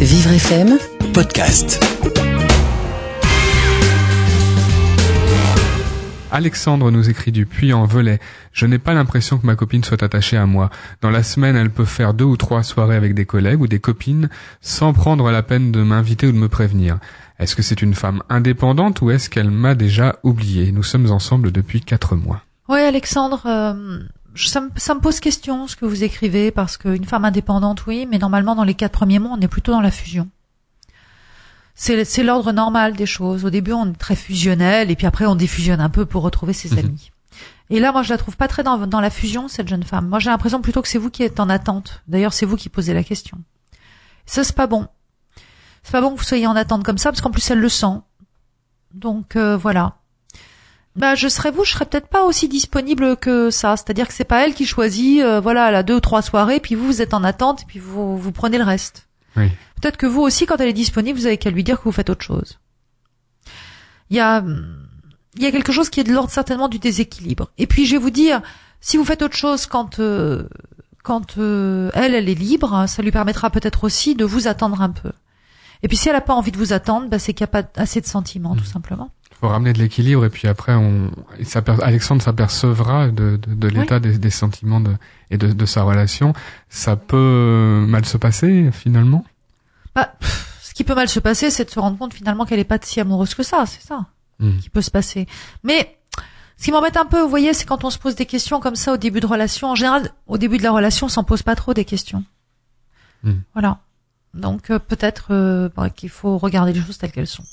Vivre FM podcast. Alexandre nous écrit du puits en Velay. Je n'ai pas l'impression que ma copine soit attachée à moi. Dans la semaine, elle peut faire deux ou trois soirées avec des collègues ou des copines sans prendre la peine de m'inviter ou de me prévenir. Est-ce que c'est une femme indépendante ou est-ce qu'elle m'a déjà oublié? Nous sommes ensemble depuis quatre mois. Oui, Alexandre, euh, ça, me, ça me pose question ce que vous écrivez parce qu'une femme indépendante, oui, mais normalement dans les quatre premiers mois, on est plutôt dans la fusion. C'est c'est l'ordre normal des choses. Au début, on est très fusionnel et puis après, on défusionne un peu pour retrouver ses Mhm. amis. Et là, moi, je la trouve pas très dans, dans la fusion, cette jeune femme. Moi, j'ai l'impression plutôt que c'est vous qui êtes en attente. D'ailleurs, c'est vous qui posez la question. Ça, c'est pas bon. C'est pas bon que vous soyez en attente comme ça parce qu'en plus, elle le sent. Donc, euh, voilà. Bah, je serais vous, je serais peut-être pas aussi disponible que ça. C'est-à-dire que c'est pas elle qui choisit, euh, voilà, elle a deux ou trois soirées, puis vous, vous êtes en attente, puis vous, vous prenez le reste. Oui. Peut-être que vous aussi, quand elle est disponible, vous avez qu'à lui dire que vous faites autre chose. Il y a, hum, il y a quelque chose qui est de l'ordre certainement du déséquilibre. Et puis, je vais vous dire, si vous faites autre chose quand, euh, quand euh, elle, elle est libre, ça lui permettra peut-être aussi de vous attendre un peu. Et puis, si elle n'a pas envie de vous attendre, bah, c'est qu'il n'y a pas assez de sentiments, tout simplement. Faut ramener de l'équilibre et puis après, on, Alexandre s'apercevra de, de, de l'état des, des sentiments de, et de, de sa relation. Ça peut mal se passer finalement? Bah, pff, ce qui peut mal se passer, c'est de se rendre compte finalement qu'elle est pas si amoureuse que ça, c'est ça Hmm. qui peut se passer. Mais ce qui m'embête un peu, vous voyez, c'est quand on se pose des questions comme ça au début de relation. En général, au début de la relation, on s'en pose pas trop des questions. Hmm. Voilà. Donc euh, peut-être euh, bah, qu'il faut regarder les choses telles qu'elles sont.